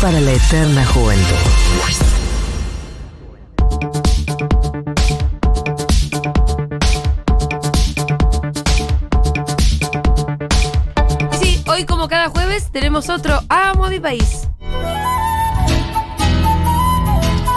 para la eterna juventud. Sí, hoy como cada jueves tenemos otro Amo a mi país.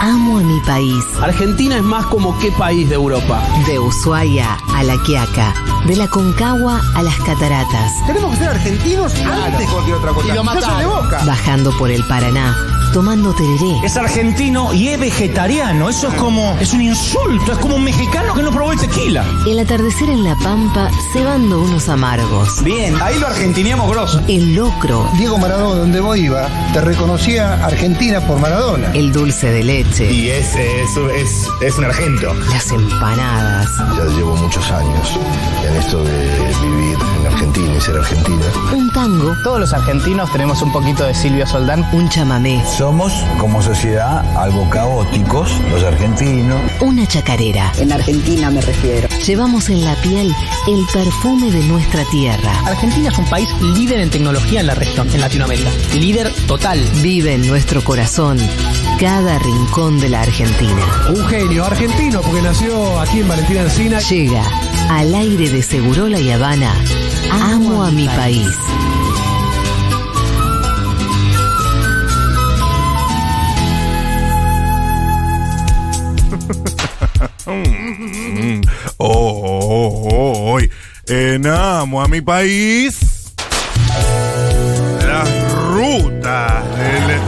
Amo a mi país. Argentina es más como qué país de Europa. De Ushuaia a La Quiaca. De la Concagua a las Cataratas. Tenemos que ser argentinos antes de cualquier otra cosa. Y lo de boca. Bajando por el Paraná. Tomando tereré. Es argentino y es vegetariano. Eso es como. Es un insulto. Es como un mexicano que no probó el tequila. El atardecer en La Pampa cebando unos amargos. Bien, ahí lo argentineamos grosso. El locro. Diego Maradona, donde vos iba, te reconocía Argentina por Maradona. El dulce de leche. Y es, es, es, es un argento. Las empanadas. Ya llevo muchos años en esto de vivir en Argentina y ser argentina. Un tango. Todos los argentinos tenemos un poquito de Silvio Soldán. Un chamamé. Somos, como sociedad, algo caóticos, los argentinos. Una chacarera. En Argentina me refiero. Llevamos en la piel el perfume de nuestra tierra. Argentina es un país líder en tecnología en la región, en Latinoamérica. Líder total. Vive en nuestro corazón cada rincón de la Argentina. Un genio argentino porque nació aquí en Valentina Encina. Llega al aire de Segurola y Habana. Amo a mi país. En Amo a mi país. Las rutas del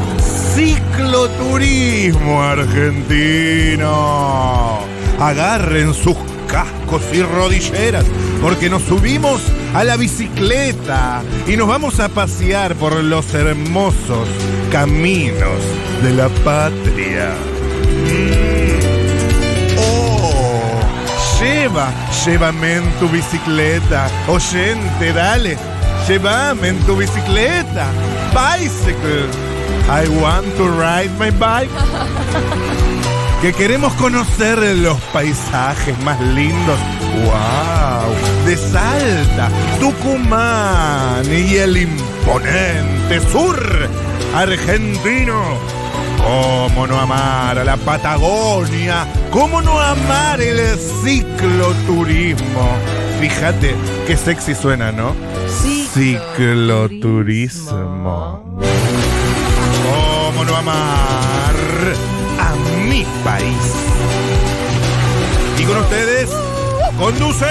cicloturismo argentino. Agarren sus cascos y rodilleras porque nos subimos a la bicicleta y nos vamos a pasear por los hermosos caminos de la patria. Lleva, llévame en tu bicicleta. Oyente, dale, llévame en tu bicicleta. Bicycle. I want to ride my bike. Que queremos conocer los paisajes más lindos. ¡Wow! De Salta, Tucumán y el imponente sur argentino. ¿Cómo no amar a la Patagonia? ¿Cómo no amar el cicloturismo? Fíjate qué sexy suena, ¿no? Cicloturismo. ¿Cómo no amar a mi país? Y con ustedes conduce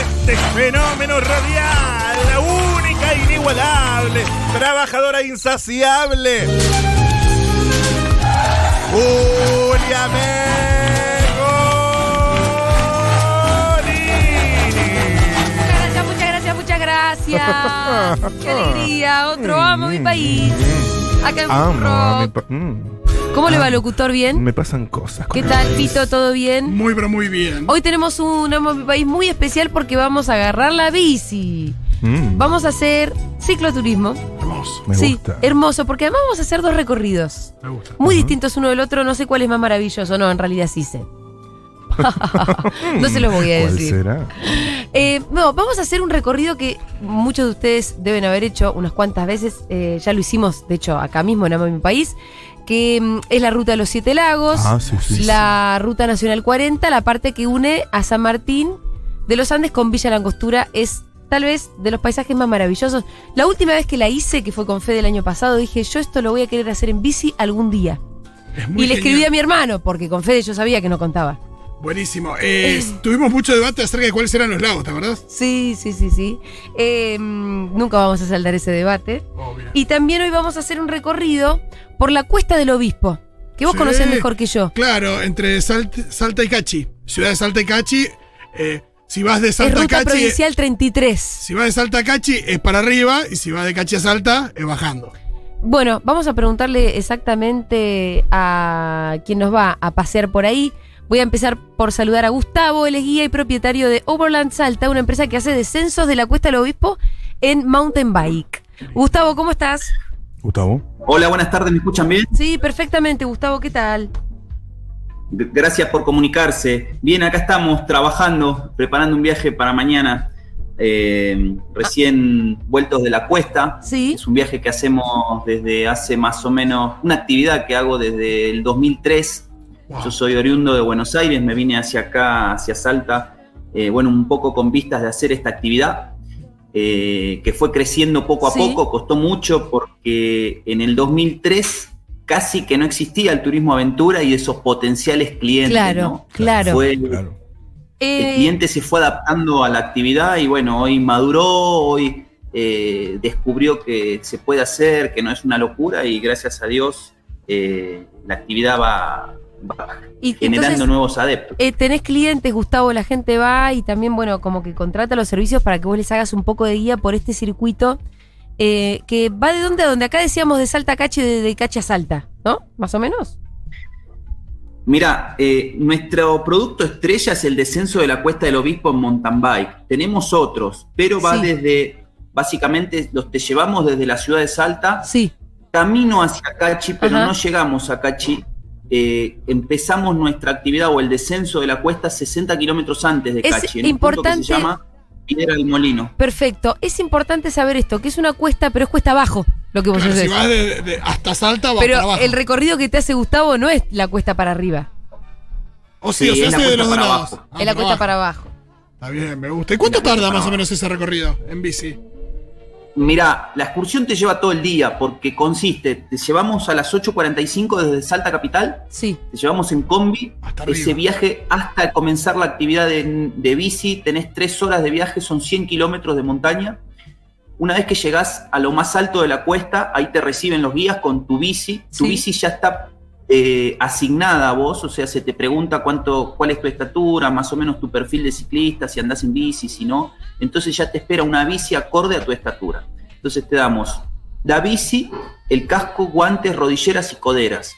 este fenómeno radial, la única, inigualable, trabajadora insaciable. Muchas gracias, muchas gracias, muchas gracias. Qué alegría. Otro amo a mi país. Acá en Amo a mi Rock. pa- mm. ¿Cómo le va, locutor? ¿Bien? Me pasan cosas. con ¿Qué el tal, país. Pito? ¿Todo bien? Muy, pero muy bien. Hoy tenemos un amo a mi país muy especial porque vamos a agarrar la bici. Mm, Vamos a hacer cicloturismo. Hermoso. me sí, gusta. hermoso, porque además vamos a hacer dos recorridos. Me gusta. Muy distintos uno del otro, no sé cuál es más maravilloso, no, en realidad sí sé. no se los voy a ¿Cuál decir. será? Eh, no, vamos a hacer un recorrido que muchos de ustedes deben haber hecho unas cuantas veces. eh, ya lo hicimos, de hecho, acá mismo en Amo mi país. Que mm, es la ruta de los Siete Lagos, Ah, sí, sí, la ruta nacional 40, la parte que une a San Martín de los Andes con Villa Langostura es tal vez de los paisajes más maravillosos. La última vez que la hice, que fue con Fede el año pasado, dije, yo esto lo voy a querer hacer en bici algún día. Es muy Y le escribí a mi hermano, porque con Fede yo sabía que no contaba. Buenísimo. Eh, tuvimos mucho debate acerca de cuáles eran los lagos, ¿te acordás? Sí, sí, sí, sí. Eh, nunca vamos a saldar ese debate. Obvio. Y también hoy vamos a hacer un recorrido por la Cuesta del Obispo, que vos Sí. conocés mejor que yo. Claro, entre Salt- Salta y Cachi. Ciudad de Salta y Cachi. eh, si vas de Es Salta a Cachi. provincial 33. Si vas de Salta a Cachi es para arriba y si vas de Cachi a Salta es bajando. Bueno, vamos a preguntarle exactamente a quien nos va a pasear por ahí. Voy a empezar por saludar a Gustavo, él es guía y propietario de Overland Salta, una empresa que hace descensos de la Cuesta del Obispo en mountain bike. Gustavo, ¿cómo estás? Gustavo. Hola, buenas tardes, ¿me escuchan bien? Sí, perfectamente, Gustavo, ¿qué tal? Gracias por comunicarse. Bien, acá estamos trabajando, preparando un viaje para mañana. eh, recién vueltos de la cuesta. Sí. Es un viaje que hacemos desde hace más o menos, una actividad que hago desde el 2003. Yo soy oriundo de Buenos Aires, me vine hacia acá, hacia Salta, eh, bueno, un poco con vistas de hacer esta actividad, eh, que fue creciendo poco a Sí. poco, costó mucho porque en el 2003 casi que no existía el turismo aventura y esos potenciales clientes. Claro, ¿no? claro. Fue- Claro. Eh, el cliente se fue adaptando a la actividad y bueno, hoy maduró, hoy eh, descubrió que se puede hacer, que no es una locura y gracias a Dios eh, la actividad va, va y generando entonces, nuevos adeptos. eh, tenés clientes, Gustavo, la gente va y también, bueno, como que contrata los servicios para que vos les hagas un poco de guía por este circuito eh, que va de dónde a dónde. Acá decíamos de Salta a Cachi, de, de Cachi a Salta, ¿no? Más o menos. Mira, eh, nuestro producto estrella es el descenso de la Cuesta del Obispo en mountain bike. Tenemos otros, pero va Sí. desde, básicamente, los te llevamos desde la ciudad de Salta Sí. camino hacia Cachi, pero Ajá. no llegamos a Cachi. Eh, empezamos nuestra actividad o el descenso de la cuesta 60 kilómetros antes de Es Cachi, en un punto que importante- se llama Piedra del Molino. Perfecto. Es importante saber esto, que es una cuesta, pero es cuesta abajo lo que vos Claro, si haces. vas de- de- hasta Salta, vas para Pero abajo. el recorrido que te hace Gustavo no es la cuesta para arriba, o sí, Sí, o se es de cuesta los dos para lados. abajo. Ah, es la cuesta abajo. para abajo. Está bien, me gusta. ¿Y cuánto tarda más o menos ese recorrido en bici? Mira, la excursión te lleva todo el día porque consiste, te llevamos a las 8.45 desde Salta Capital, Sí. te llevamos en combi, Hasta ese arriba. viaje hasta comenzar la actividad de, de bici, tenés tres horas de viaje, son 100 kilómetros de montaña. Una vez que llegás a lo más alto de la cuesta, ahí te reciben los guías con tu bici. Tu Sí. bici ya está eh, asignada a vos, o sea, se te pregunta cuánto, cuál es tu estatura, más o menos tu perfil de ciclista, si andás en bici, si no. Entonces ya te espera una bici acorde a tu estatura. Entonces te damos la bici, el casco, guantes, rodilleras y coderas.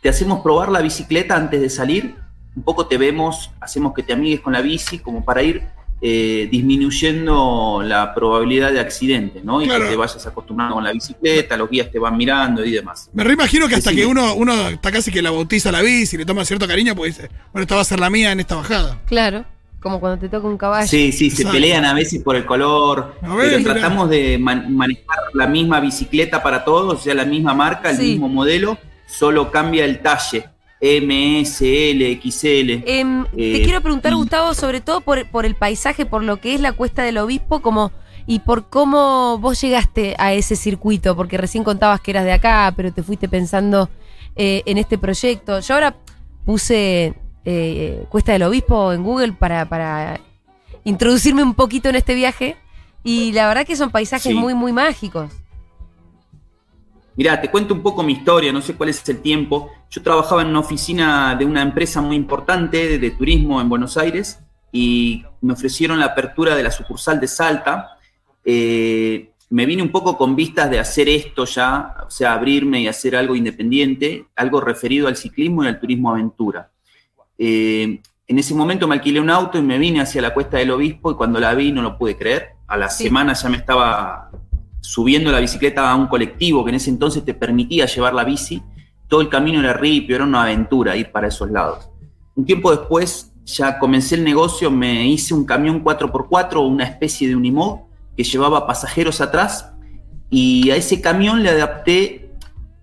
Te hacemos probar la bicicleta antes de salir. Un poco te vemos, hacemos que te amigues con la bici, como para ir eh, disminuyendo la probabilidad de accidente, ¿no? Y Claro. que te vayas acostumbrando con la bicicleta, los guías te van mirando y demás. Me reimagino que hasta Decime. que uno, uno está casi que la bautiza la bici, le toma cierto cariño, pues dice, bueno, esta va a ser la mía en esta bajada. Claro. Como cuando te toca un caballo. Sí, sí, se pelean a veces por el color, A ver, pero mira. tratamos de man- manejar la misma bicicleta para todos, o sea, la misma marca, el Sí. mismo modelo, solo cambia el talle, M, S, L, XL. Em, te Eh, quiero preguntar, Gustavo, sobre todo por, por el paisaje, por lo que es la Cuesta del Obispo, como y por cómo vos llegaste a ese circuito, porque recién contabas que eras de acá, pero te fuiste pensando eh, en este proyecto. Yo ahora puse eh, Cuesta del Obispo en Google para, para introducirme un poquito en este viaje y la verdad que son paisajes Sí. muy, muy mágicos. Mirá, te cuento un poco mi historia, no sé cuál es el tiempo. Yo trabajaba en una oficina de una empresa muy importante de, de turismo en Buenos Aires y me ofrecieron la apertura de la sucursal de Salta. Eh, me vine un poco con vistas de hacer esto ya, o sea, abrirme y hacer algo independiente, algo referido al ciclismo y al turismo aventura. Eh, en ese momento me alquilé un auto y me vine hacia la Cuesta del Obispo y cuando la vi no lo pude creer. A la Sí. semana ya me estaba subiendo la bicicleta a un colectivo que en ese entonces te permitía llevar la bici. Todo el camino era ripio, era una aventura ir para esos lados. Un tiempo después ya comencé el negocio, me hice un camión 4x4, una especie de unimog que llevaba pasajeros atrás y a ese camión le adapté,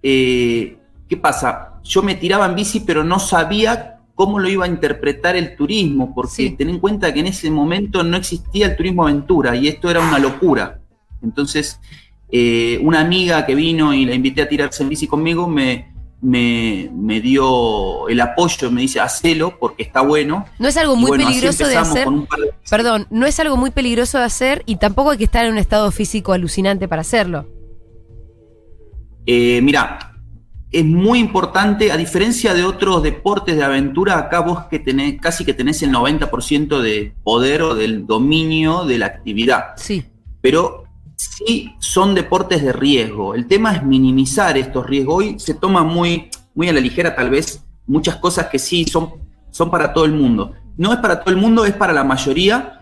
eh, ¿qué pasa? Yo me tiraba en bici pero no sabía cómo lo iba a interpretar el turismo, porque Sí. ten en cuenta que en ese momento no existía el turismo aventura y esto era una locura. Entonces, eh, una amiga que vino y la invité a tirarse en bici conmigo me, me, me dio el apoyo, me dice, hacelo porque está bueno. No es algo muy bueno, peligroso de hacer. de- Perdón, no es algo muy peligroso de hacer y tampoco hay que estar en un estado físico alucinante para hacerlo. Eh, mira, es muy importante, a diferencia de otros deportes de aventura, acá vos que tenés, casi que tenés el 90% de poder o del dominio de la actividad. Sí. Pero sí son deportes de riesgo. El tema es minimizar estos riesgos. Hoy se toma muy, muy a la ligera tal vez muchas cosas que sí son, son para todo el mundo. No es para todo el mundo, es para la mayoría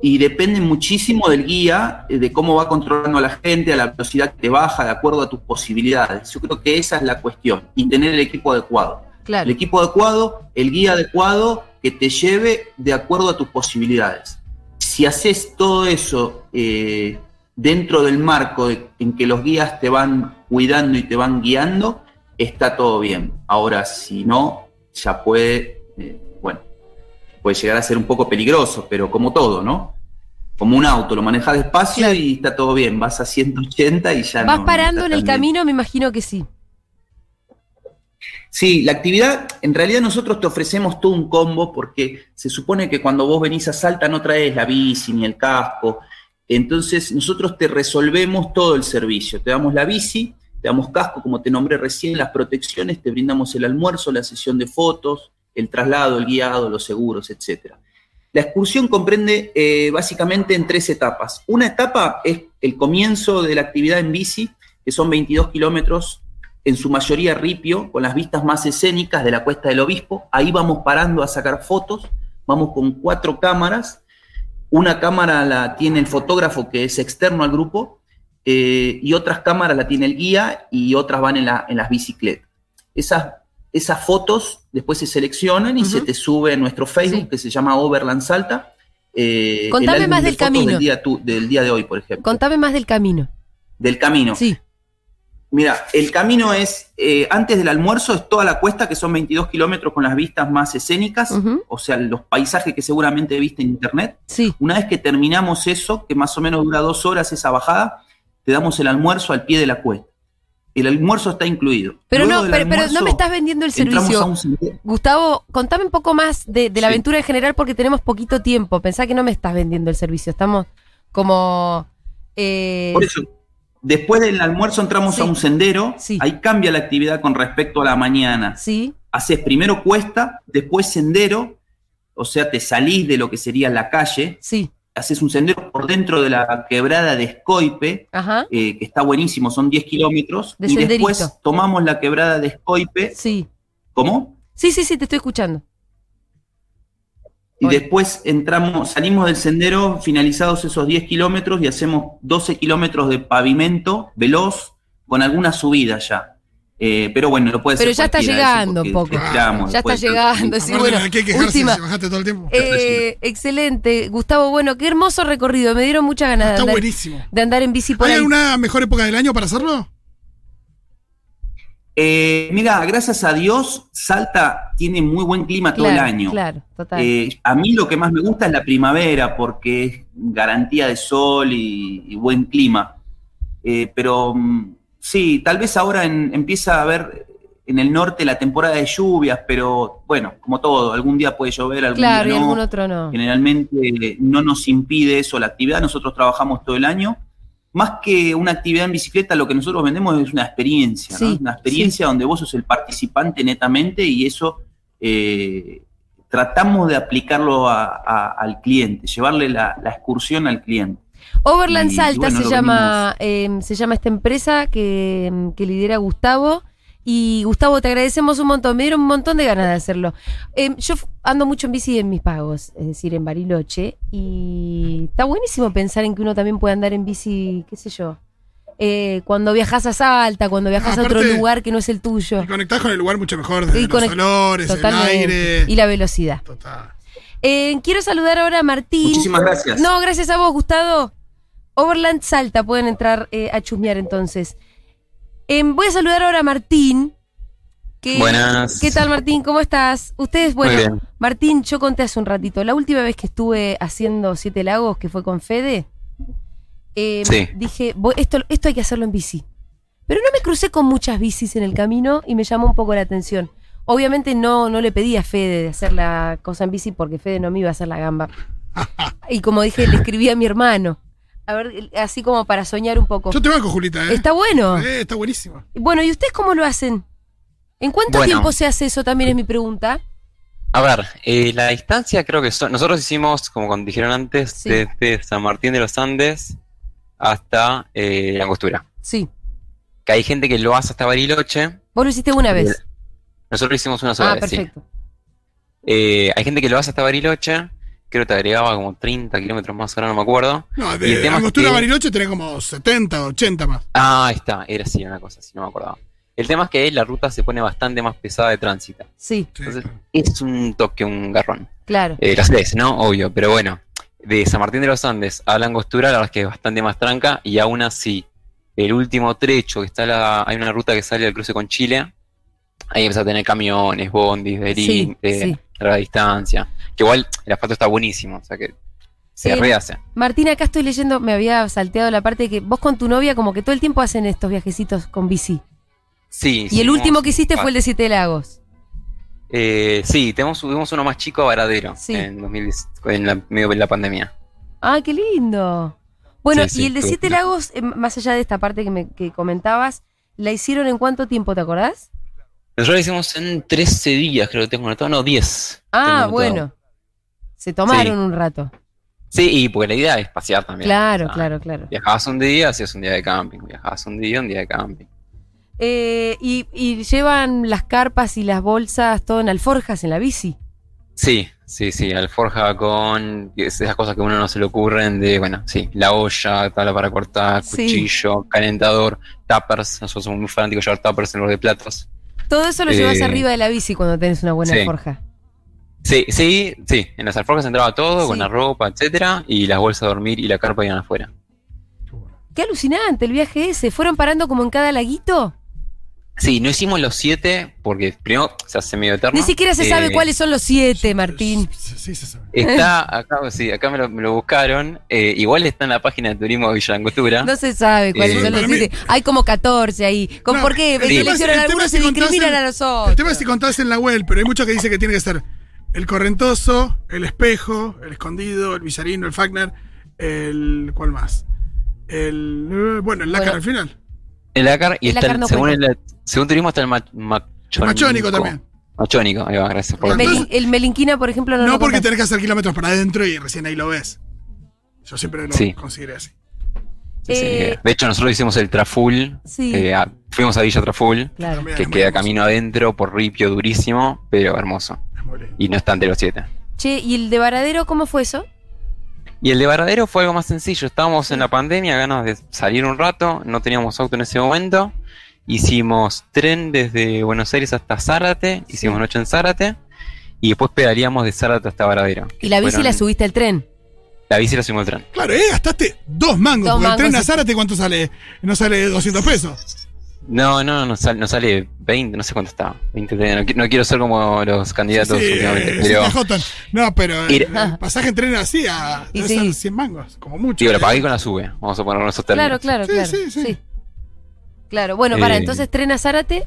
y depende muchísimo del guía, eh, de cómo va controlando a la gente, a la velocidad que te baja, de acuerdo a tus posibilidades. Yo creo que esa es la cuestión, y tener el equipo adecuado. Claro. El equipo adecuado, el guía adecuado que te lleve de acuerdo a tus posibilidades. si haces todo eso eh, dentro del marco de- en que los guías te van cuidando y te van guiando, está todo bien. Ahora, si no, ya puede, eh, bueno, puede llegar a ser un poco peligroso, pero como todo, ¿no? Como un auto, lo manejas despacio y está todo bien, vas a 180 y ya ¿Vas no- parando en el bien. camino? Me imagino que sí. Sí, la actividad, en realidad nosotros te ofrecemos todo un combo porque se supone que cuando vos venís a Salta no traes la bici ni el casco. Entonces nosotros te resolvemos todo el servicio. Te damos la bici, te damos casco, como te nombré recién, las protecciones, te brindamos el almuerzo, la sesión de fotos, el traslado, el guiado, los seguros, etc. La excursión comprende eh, básicamente en tres etapas. Una etapa es el comienzo de la actividad en bici, que son 22 kilómetros en su mayoría ripio, con las vistas más escénicas de la Cuesta del Obispo. Ahí vamos parando a sacar fotos, vamos con cuatro cámaras. Una cámara la tiene el fotógrafo que es externo al grupo eh, y otras cámaras la tiene el guía y otras van en, la- en las bicicletas. Esas, esas fotos después se seleccionan y se te sube a nuestro Facebook que se llama Overland Salta. eh, Contame más de del camino. Del día, tu- del día de hoy, por ejemplo. Contame más del camino. Del camino. Sí. Mira, el camino es, eh, antes del almuerzo es toda la cuesta, que son 22 kilómetros con las vistas más escénicas, o sea, los paisajes que seguramente viste en internet. Sí. Una vez que terminamos eso, que más o menos dura dos horas esa bajada, te damos el almuerzo al pie de la cuesta. El almuerzo está incluido. Pero Luego no, pero, pero no me estás vendiendo el servicio. un. Gustavo, contame un poco más de, de la Sí. aventura en general porque tenemos poquito tiempo. Pensá que no me estás vendiendo el servicio. Estamos como... eh, Por eso, después del almuerzo entramos a un sendero, ahí cambia la actividad con respecto a la mañana. Sí. Haces primero cuesta, después sendero, o sea, te salís de lo que sería la calle. Sí. Haces un sendero por dentro de la quebrada de Escoipe, Ajá. eh, que está buenísimo, son 10 kilómetros. De y senderito. después tomamos la quebrada de Escoipe. Sí. ¿Cómo? Sí, sí, sí, te estoy escuchando. Y después entramos, salimos del sendero finalizados esos 10 kilómetros y hacemos 12 kilómetros de pavimento veloz con alguna subida ya. Eh, pero bueno, lo puede Pero ya está llegando un poco. ya está llegando. sí, bueno, ¿de qué quejarse última. si bajaste todo el tiempo? Eh, excelente, Gustavo. Bueno, qué hermoso recorrido. Me dieron muchas ganas de Está andar, buenísimo. de andar en bici por ¿Hay ahí. alguna mejor época del año para hacerlo? Eh, mira, gracias a Dios, Salta tiene muy buen clima todo el año. Claro, total. Eh, a mí lo que más me gusta es la primavera porque es garantía de sol y, y buen clima. Eh, pero mm, sí, tal vez ahora en- empieza a haber en el norte la temporada de lluvias, pero bueno, como todo, algún día puede llover, algún claro, y día no. algún otro no. Generalmente eh, no nos impide eso la actividad, nosotros trabajamos todo el año. Más que una actividad en bicicleta, lo que nosotros vendemos es una experiencia, una experiencia donde vos sos el participante netamente y eso eh, tratamos de aplicarlo a- a- al cliente, llevarle la, la excursión al cliente. Overland Y- y Salta bueno, se llama eh, se llama esta empresa que, mm, que lidera Gustavo. Y Gustavo, te agradecemos un montón. Me dieron un montón de ganas de hacerlo. Eh, yo ando mucho en bici en mis pagos, es decir, en Bariloche. Y está buenísimo pensar en que uno también puede andar en bici, qué sé yo. eh, cuando viajas a Salta, cuando viajas a otro lugar que no es el tuyo. Conectás con el lugar mucho mejor, desde Y los olores, Totalmente. el aire. Y la velocidad. Eh, quiero saludar ahora a Martín. Muchísimas gracias. No, gracias a vos, Gustavo. Overland Salta, pueden entrar eh, a chusmear entonces. Em, voy a saludar ahora a Martín. que- Buenas. ¿Qué tal, Martín? ¿Cómo estás? Ustedes, bueno, bien. Martín, yo conté hace un ratito. La última vez que estuve haciendo Siete Lagos, que fue con Fede, eh, Sí. dije, voy- esto, esto hay que hacerlo en bici. Pero no me crucé con muchas bicis en el camino y me llamó un poco la atención. Obviamente no, no le pedí a Fede de hacer la cosa en bici porque Fede no me iba a hacer la gamba. Y como dije, le escribí a mi hermano. A ver, así como para soñar un poco. Yo te banco, Julita, ¿eh? Está bueno. Eh, está buenísimo. Bueno, ¿y ustedes cómo lo hacen? ¿En cuánto Bueno. tiempo se hace eso? También es mi pregunta. A ver, eh, la distancia creo que son. Nosotros hicimos, como con- dijeron antes, desde San Martín de los Andes hasta eh, la Angostura. Sí. Que hay gente que lo hace hasta Bariloche. Vos lo hiciste una vez. Nosotros lo hicimos una sola Ah, vez. sí. perfecto. Eh, hay gente que lo hace hasta Bariloche. Creo que te agregaba como 30 kilómetros más, ahora no me acuerdo. No, Y el de tema es Angostura a que- Bariloche tenés como 70, 80 más. Ah, ahí está, era así una cosa, así no me acordaba. El tema es que la ruta se pone bastante más pesada de tránsito. Sí. Entonces, es un toque, un garrón. Claro. Eh, las tres, ¿no? Obvio, pero bueno. de San Martín de los Andes a la Angostura, la verdad es que es bastante más tranca, y aún así, el último trecho, que está la, hay una ruta que sale al cruce con Chile, ahí empieza a tener camiones, bondis, de, Sí, de sí. larga distancia. Que igual el asfalto está buenísimo, o sea que se Eh, rehace. Martín, acá estoy leyendo, me había salteado la parte de que vos con tu novia como que todo el tiempo hacen estos viajecitos con bici. Sí, Y el último que hiciste fue el de Siete Lagos. Eh, sí, tenemos, tuvimos uno más chico a Varadero Sí. en 2010, en la, medio de la pandemia. Ah, qué lindo. Bueno, Sí, sí, y el de Siete. Lagos, eh, más allá de esta parte que, me, que comentabas, ¿la hicieron en cuánto tiempo, te acordás? Nosotros lo hicimos en 13 días, creo que tengo anotado, no, 10. Ah, bueno. Se tomaron Sí. un rato. Sí, y porque la idea es pasear también. Claro, O sea, claro, claro. Viajabas un día, hacías un día de camping. Viajabas un día, un día de camping. Eh, y, y llevan las carpas y las bolsas todo en alforjas en la bici. Sí, sí, sí, alforja con esas cosas que a uno no se le ocurren de, bueno, sí, la olla, tabla para cortar, Sí. cuchillo, calentador, tuppers. Nosotros somos muy fanáticos de llevar tuppers en los de platos. Todo eso lo Eh, llevas arriba de la bici cuando tenés una buena sí. alforja. Sí, sí, sí, en las alforjas entraba todo, Sí. con la ropa, etcétera, y las bolsas de dormir y la carpa iban afuera. Qué alucinante el viaje ese. ¿Fueron parando como en cada laguito? Sí, no hicimos los siete porque primero se hace medio eterno. Ni siquiera se sabe Eh, cuáles son los siete, Martín. Sí, se sabe. Está acá, sí, acá me lo, me lo buscaron. eh, igual está en la página de turismo de Villa Langostura. No se sabe cuáles Eh, son los siete. Hay como 14 ahí. ¿Con No, ¿Por qué? el tema es- Seleccionan algunos y si contás discriminan en- a los otros. El tema es si contás en la web, pero hay muchos que dicen que tiene que ser el correntoso, el espejo, el escondido, el bizarino, el Fagner, el. ¿Cuál más? El. Bueno, el lácar Bueno. al final. El Dakar y El está Dakar el- no según, el, según turismo está el ma- machónico. Machónico también. Machónico, ahí va, gracias por Entonces- Melin- el Melinquina, por ejemplo, no, No, lo porque contás. tenés que hacer kilómetros para adentro y recién ahí lo ves. Yo siempre lo Sí. consideré así. Sí, sí. Eh, De hecho, nosotros hicimos el Traful. Sí. eh, a- fuimos a Villa Traful, Claro. Que queda hermoso. camino adentro por ripio durísimo, pero hermoso. Y no está entre los siete. Che, ¿y el de Varadero cómo fue eso? Y el de Varadero fue algo más sencillo. Estábamos en la pandemia, ganas de salir un rato, no teníamos auto en ese momento. Hicimos tren desde Buenos Aires hasta Zárate, hicimos noche en Zárate, y después pedaleamos de Zárate hasta Varadero. ¿Y la bici Fueron- la subiste al tren? La bici la subimos al tren. Claro, eh, gastaste dos mangos. Dos porque mangos, el tren a. Zárate, ¿cuánto sale? No sale 200 pesos. No, no, no, sale, no sale 20, no sé cuánto estaba. 20, no, no quiero ser como los candidatos Sí, últimamente, eh, pero sí, te jotan. No, pero Ir- el pasaje en tren así a Y debe sí. ser 100 mangos, como mucho. digo, eh. pagué con la sube. Vamos a poner esos términos. Claro, claro, Sí, claro. sí, sí. Claro, bueno, para, Eh, entonces tren a Zárate.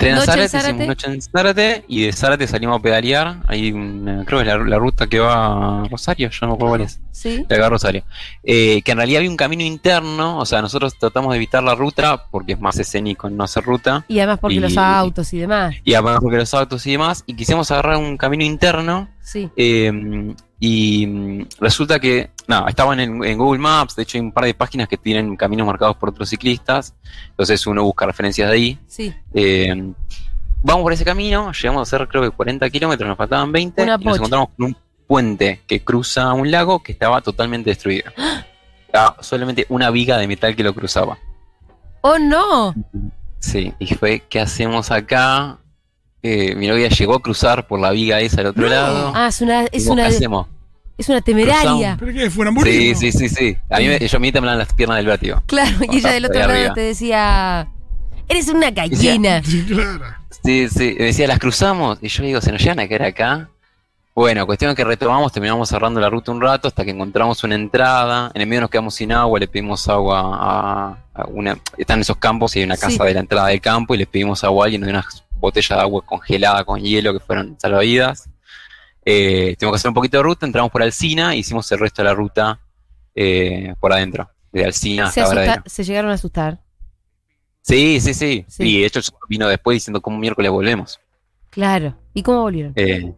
Tren a Zárate, Zárate. noche en Zárate y de Zárate salimos a pedalear. Hay una, creo que es la, la ruta que va a Rosario, yo no me acuerdo cuál es. Sí. La que va a Rosario. Eh, que en realidad había un camino interno, o sea, nosotros tratamos de evitar la ruta porque es más escénico no hacer ruta. Y además porque Y- los autos y demás. Y además porque los autos y demás, y quisimos agarrar un camino interno Sí. Eh, y resulta que, no, estaban en, en Google Maps, de hecho hay un par de páginas que tienen caminos marcados por otros ciclistas, entonces uno busca referencias de ahí. Sí. Eh, vamos por ese camino, llegamos a hacer creo que 40 kilómetros, nos faltaban 20, Una y nos encontramos con un puente que cruza un lago que estaba totalmente destruido. Estaba solamente una viga de metal que lo cruzaba. ¡Oh, no! Sí, y fue, ¿qué hacemos acá? Eh, mi novia llegó a cruzar por la viga esa al otro lado. Ah, es una, es una, ¿Qué hacemos? Es una temeraria. ¿Pero qué? ¿Fue un Sí, hamburguesa? sí, sí, sí. A mí, me, yo, a mí me temblan las piernas del vértigo. Claro, y ella del otro lado arriba. te decía, eres una gallina. Sí, claro. Sí, sí. Me decía, ¿las cruzamos? Y yo digo, ¿se nos llegan a caer acá? Bueno, cuestión que retomamos, terminamos cerrando la ruta un rato hasta que encontramos una entrada. En el medio nos quedamos sin agua, le pedimos agua a, a una. Están esos campos y hay una casa Sí. de la entrada del campo y le pedimos agua a alguien de unas botellas de agua congelada con hielo que fueron salvavidas. Eh, tuvimos que hacer un poquito de ruta, entramos por Alcina e hicimos el resto de la ruta eh, por adentro, de Alcina hasta asusta- se llegaron a asustar. Sí, sí, sí, Sí. Y de hecho vino después diciendo cómo miércoles volvemos. Claro. ¿Y cómo volvieron? Eh,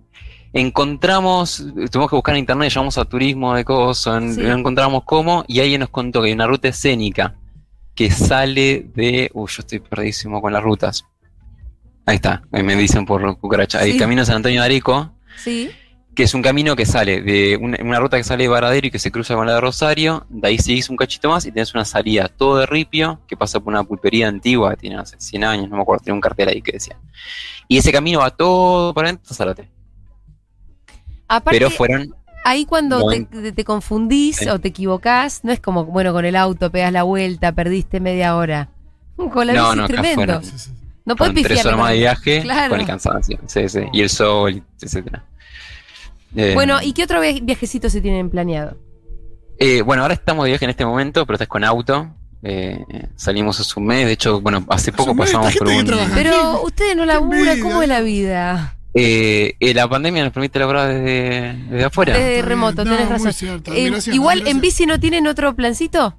encontramos, tuvimos que buscar en internet, llamamos a turismo de cosas, en- Sí. no encontramos cómo, y alguien nos contó que hay una ruta escénica que sale de. Uy, yo estoy perdidísimo con las rutas. Ahí está, ahí me dicen por cucaracha. El Sí. camino San Antonio de Areco, Sí. que es un camino que sale de una, una ruta que sale de Varadero y que se cruza con la de Rosario. De ahí seguís un cachito más y tenés una salida todo de ripio que pasa por una pulpería antigua que tiene hace 100 años, no me acuerdo, tiene un cartel ahí que decía. Y ese camino va todo para adentro Zárate. Aparte, Pero fueron Ahí cuando te, Buen- te- te confundís Sí. o te equivocás, no es como, bueno, con el auto pegas la vuelta, perdiste media hora. Con la No, bici no, es acá tremendo. fueron- No puedes Con tres horas más de viaje Claro. con el cansancio. Sí, sí. Y el sol, etcétera. Eh, Bueno, ¿y qué otro via- viajecito se tienen planeado? eh, bueno, ahora estamos de viaje en este momento, pero estás con auto. Eh, salimos hace un mes. De hecho, bueno, hace poco pasamos por un. Pero ustedes no laburan. ¿cómo es la vida? Eh, eh, la pandemia nos permite laburar desde, desde afuera. Desde remoto, tenés No, muy razón. cierto. Eh, igual en bici no tienen otro plancito.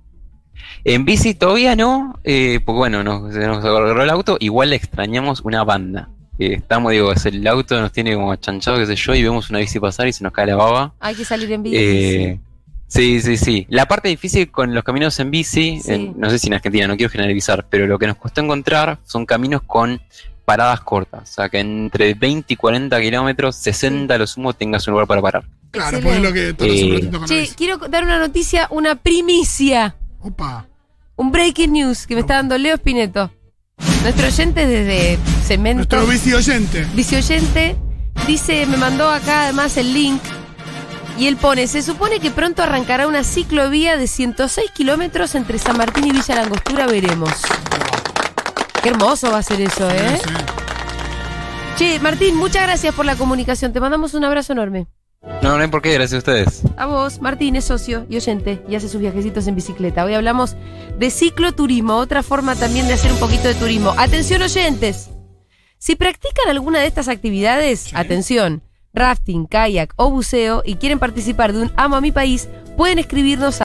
En bici todavía no, eh, porque bueno, nos, se nos agarró el auto. Igual le extrañamos una banda. Eh, estamos, digo, es el auto nos tiene como chanchado, qué sé yo, y vemos una bici pasar y se nos cae la baba. Hay que salir en bici. Eh, sí, sí, sí. La parte difícil con los caminos en bici, Sí. en- no sé si en Argentina, no quiero generalizar, pero lo que nos costó encontrar son caminos con paradas cortas. O sea, que entre 20 y 40 kilómetros, 60 a lo sumo, tengas un lugar para parar. Claro, pues es lo que todos los Eh, Che, quiero dar una noticia, una primicia. Opa. Un breaking news que me está dando Leo Spineto. Nuestro oyente desde Cemento. Nuestro bici oyente. Vici oyente dice, me mandó acá además el link. Y él pone, se supone que pronto arrancará una ciclovía de 106 kilómetros entre San Martín y Villa Langostura, veremos. Qué hermoso va a ser eso, ¿eh? Sí, sí. Che, Martín, muchas gracias por la comunicación. Te mandamos un abrazo enorme. No, no hay por qué, gracias a ustedes. A vos, Martín es socio y oyente y hace sus viajecitos en bicicleta. Hoy hablamos de cicloturismo, otra forma también de hacer un poquito de turismo. Atención oyentes, si practican alguna de estas actividades, atención, rafting, kayak o buceo y quieren participar de un Amo a mi país, pueden escribirnos a